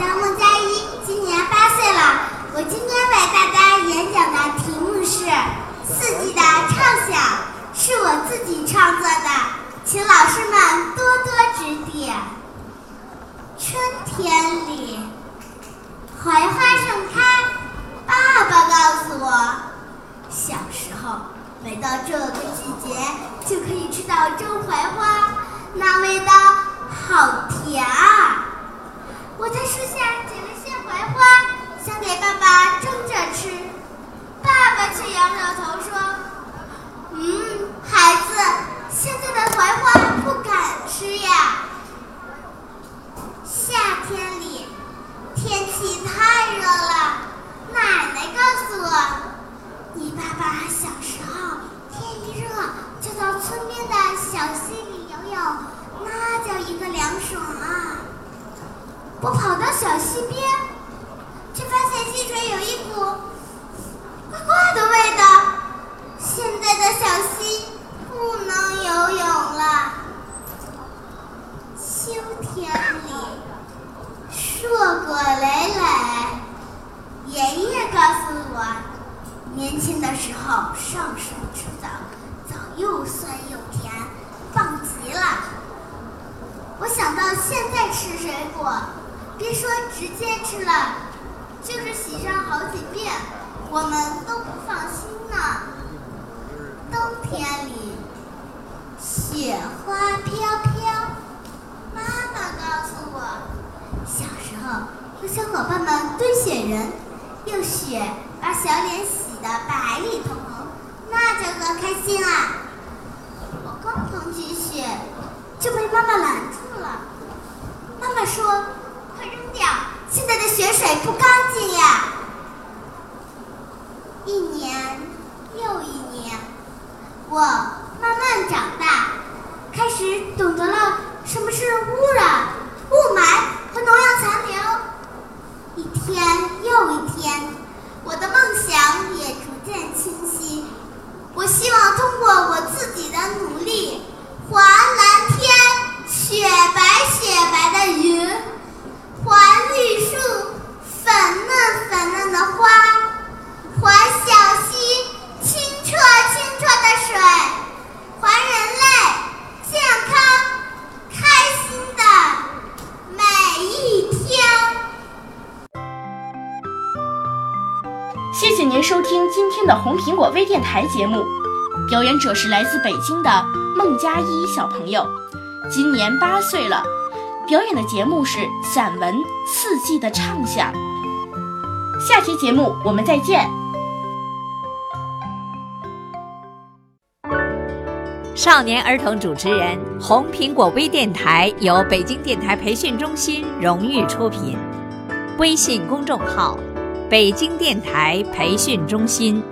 叫孟佳一，今年八岁了。我今天为大家演讲的题目是《四季的畅想》，是我自己创作的，请老师们多多指点。春天里，槐花盛开，爸爸告诉我。小时候，每到这个季节，就可以吃到蒸槐花，那味道好甜啊！谢谢捡了些槐花，想给爸爸蒸着吃，爸爸却摇摇头说：“嗯，孩子，现在的槐花不敢吃呀。”夏天里，天气太热了，奶奶告诉我。你爸爸小时候天一热就到村边的小溪里游泳，那叫一个凉爽啊！我跑到小溪边，却发现溪水有一股怪怪的味道。现在的小溪不能游泳了。秋天里，硕果累累，爷爷告诉我。年轻的时候上山吃枣，枣又酸又甜，棒极了。我想到现在吃水果，别说直接吃了，就是洗上好几遍，我们都不放心呢。冬天里，雪花飘飘，妈妈告诉我，小时候和小伙伴们堆雪人，用雪把小脸洗。得白里透红，那叫个开心啊！我刚捧起雪，就被妈妈拦住了。妈妈说：“快扔掉，现在的雪水不干净呀！”一年又一年，我慢慢长大，开始懂得了什么是污染、雾霾和农药残留。一天又一天。我的梦想也逐渐清晰。我希望通过我自己的努力，还蓝天雪白雪白的云，还绿树粉嫩粉嫩的花，还小溪清澈清澈的水，还人类健康开心的每一天。谢谢您收听今天的红苹果微电台节目，表演者是来自北京的孟佳一小朋友，今年八岁了，表演的节目是散文《四季的畅想》。下期节目我们再见。少年儿童主持人，红苹果微电台由北京电台培训中心荣誉出品，微信公众号。北京电台培训中心。